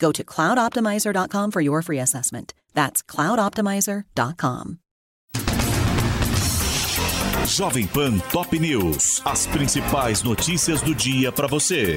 Go to cloudoptimizer.com for your free assessment. That's cloudoptimizer.com. Jovem Pan Top News. As principais notícias do dia para você.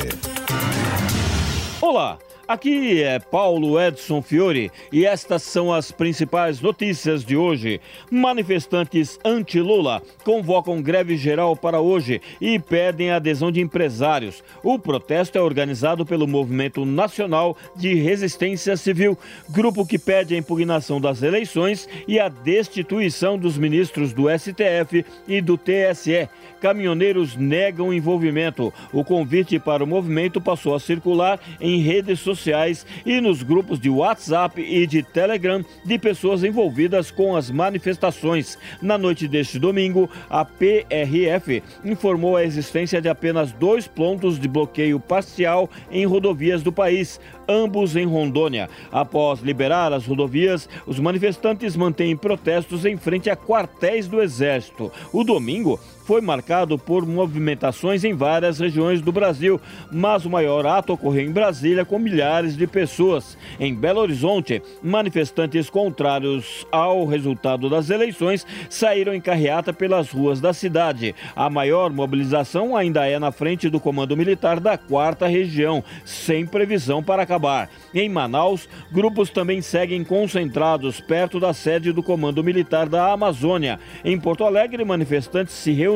Olá. Aqui é Paulo Edson Fiore e estas são as principais notícias de hoje. Manifestantes anti-Lula convocam greve geral para hoje e pedem a adesão de empresários. O protesto é organizado pelo Movimento Nacional de Resistência Civil, grupo que pede a impugnação das eleições e a destituição dos ministros do STF e do TSE. Caminhoneiros negam envolvimento. O convite para o movimento passou a circular em redes sociais sociais e nos grupos de WhatsApp e de Telegram de pessoas envolvidas com as manifestações. Na noite deste domingo, a PRF informou a existência de apenas dois pontos de bloqueio parcial em rodovias do país, ambos em Rondônia. Após liberar as rodovias, os manifestantes mantêm protestos em frente a quartéis do Exército. O domingo foi marcado por movimentações em várias regiões do Brasil, mas o maior ato ocorreu em Brasília com milhares de pessoas. Em Belo Horizonte, manifestantes contrários ao resultado das eleições saíram em carreata pelas ruas da cidade. A maior mobilização ainda é na frente do Comando Militar da Quarta Região, sem previsão para acabar. Em Manaus, grupos também seguem concentrados perto da sede do Comando Militar da Amazônia. Em Porto Alegre, manifestantes se reuniram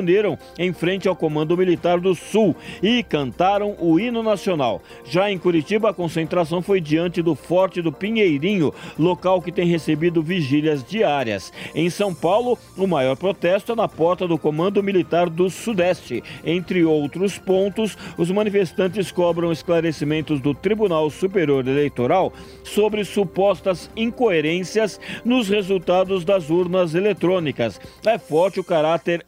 em frente ao Comando Militar do Sul e cantaram o hino nacional. Já em Curitiba, a concentração foi diante do Forte do Pinheirinho, local que tem recebido vigílias diárias. Em São Paulo, o maior protesto é na porta do Comando Militar do Sudeste. Entre outros pontos, os manifestantes cobram esclarecimentos do Tribunal Superior Eleitoral sobre supostas incoerências nos resultados das urnas eletrônicas. É forte o caráter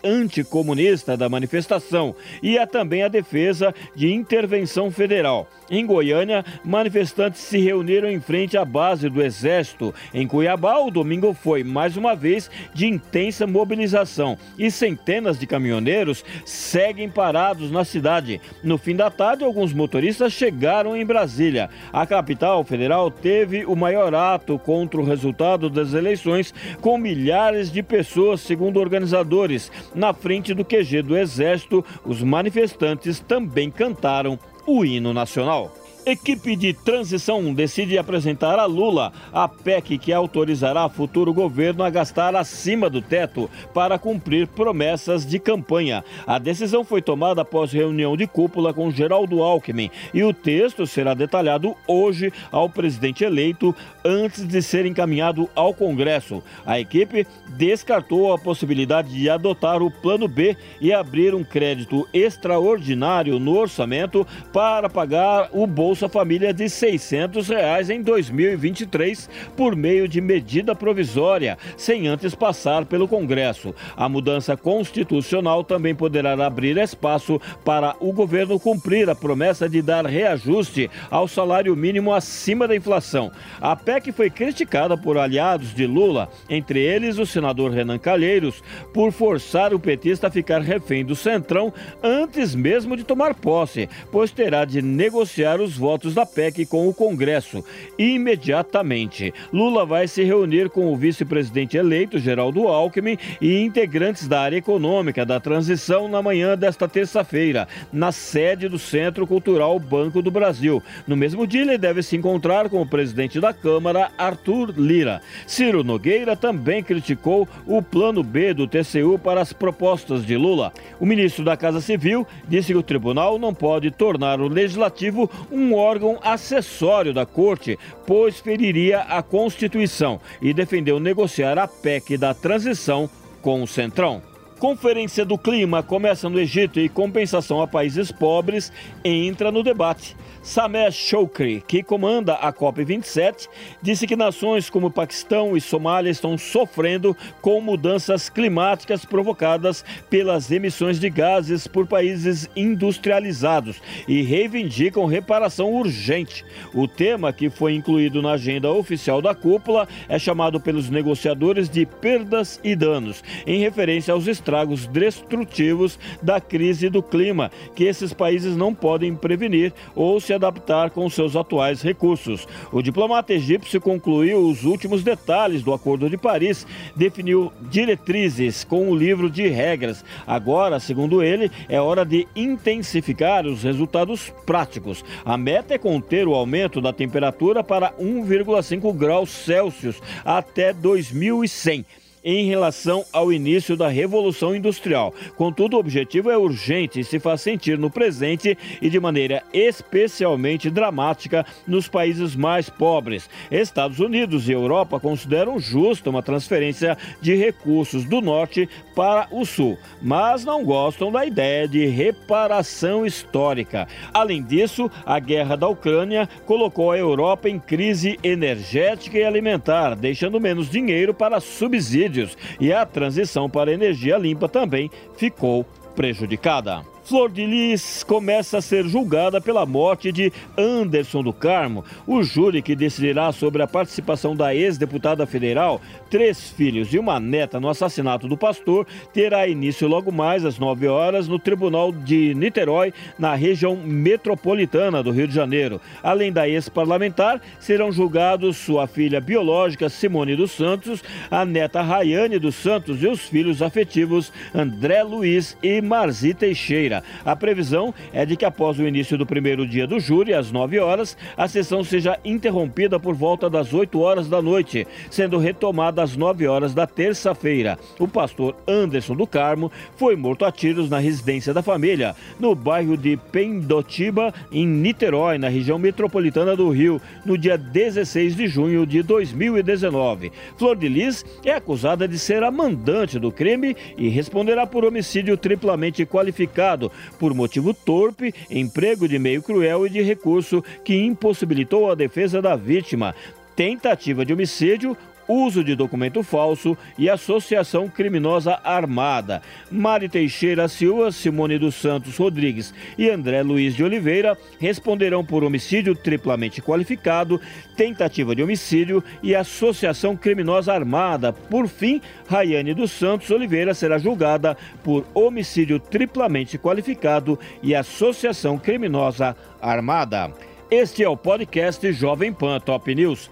anticomunista da manifestação e há também a defesa de intervenção federal. Em Goiânia, manifestantes se reuniram em frente à base do Exército. Em Cuiabá, o domingo foi, mais uma vez, de intensa mobilização e centenas de caminhoneiros seguem parados na cidade. No fim da tarde, alguns motoristas chegaram em Brasília. A capital federal teve o maior ato contra o resultado das eleições, com milhares de pessoas, segundo organizadores. Na frente do QG do Exército, os manifestantes também cantaram o hino nacional. Equipe de transição decide apresentar a Lula a PEC que autorizará futuro governo a gastar acima do teto para cumprir promessas de campanha. A decisão foi tomada após reunião de cúpula com Geraldo Alckmin e o texto será detalhado hoje ao presidente eleito antes de ser encaminhado ao Congresso. A equipe descartou a possibilidade de adotar o plano B e abrir um crédito extraordinário no orçamento para pagar o bolso Bolsa Família de 600 reais em 2023 por meio de medida provisória, sem antes passar pelo Congresso. A mudança constitucional também poderá abrir espaço para o governo cumprir a promessa de dar reajuste ao salário mínimo acima da inflação. A PEC foi criticada por aliados de Lula, entre eles o senador Renan Calheiros, por forçar o petista a ficar refém do Centrão antes mesmo de tomar posse, pois terá de negociar os votos votos da PEC com o Congresso imediatamente. Lula vai se reunir com o vice-presidente eleito, Geraldo Alckmin, e integrantes da área econômica da transição na manhã desta terça-feira, na sede do Centro Cultural Banco do Brasil. No mesmo dia, ele deve se encontrar com o presidente da Câmara, Arthur Lira. Ciro Nogueira também criticou o plano B do TCU para as propostas de Lula. O ministro da Casa Civil disse que o tribunal não pode tornar o legislativo um órgão acessório da corte, pois feriria a Constituição e defendeu negociar a PEC da transição com o Centrão. Conferência do Clima começa no Egito e compensação a países pobres entra no debate. Sameh Choukri, que comanda a COP27, disse que nações como Paquistão e Somália estão sofrendo com mudanças climáticas provocadas pelas emissões de gases por países industrializados e reivindicam reparação urgente. O tema, que foi incluído na agenda oficial da cúpula, é chamado pelos negociadores de perdas e danos, em referência aos estragos destrutivos da crise do clima, que esses países não podem prevenir ou se adaptar com seus atuais recursos. O diplomata egípcio concluiu os últimos detalhes do Acordo de Paris, definiu diretrizes com o livro de regras. Agora, segundo ele, é hora de intensificar os resultados práticos. A meta é conter o aumento da temperatura para 1,5 graus Celsius até 2100 em relação ao início da Revolução Industrial. Contudo, o objetivo é urgente e se faz sentir no presente e de maneira especialmente dramática nos países mais pobres. Estados Unidos e Europa consideram justa uma transferência de recursos do norte para o sul, mas não gostam da ideia de reparação histórica. Além disso, a guerra da Ucrânia colocou a Europa em crise energética e alimentar, deixando menos dinheiro para subsídios e a transição para energia limpa também ficou prejudicada. Flor de Lis começa a ser julgada pela morte de Anderson do Carmo. O júri que decidirá sobre a participação da ex-deputada federal, três filhos e uma neta no assassinato do pastor, terá início logo mais às 9 horas no Tribunal de Niterói, na região metropolitana do Rio de Janeiro. Além da ex-parlamentar, serão julgados sua filha biológica Simone dos Santos, a neta Rayane dos Santos e os filhos afetivos André Luiz e Marzi Teixeira. A previsão é de que após o início do primeiro dia do júri, às 9 horas, a sessão seja interrompida por volta das 8 horas da noite, sendo retomada às 9 horas da terça-feira. O pastor Anderson do Carmo foi morto a tiros na residência da família, no bairro de Pendotiba, em Niterói, na região metropolitana do Rio, no dia 16 de junho de 2019. Flor de Lis é acusada de ser a mandante do crime e responderá por homicídio triplamente qualificado por motivo torpe, emprego de meio cruel e de recurso que impossibilitou a defesa da vítima, tentativa de homicídio, uso de documento falso e associação criminosa armada. Mari Teixeira Silva, Simone dos Santos Rodrigues e André Luiz de Oliveira responderão por homicídio triplamente qualificado, tentativa de homicídio e associação criminosa armada. Por fim, Rayane dos Santos Oliveira será julgada por homicídio triplamente qualificado e associação criminosa armada. Este é o podcast Jovem Pan Top News.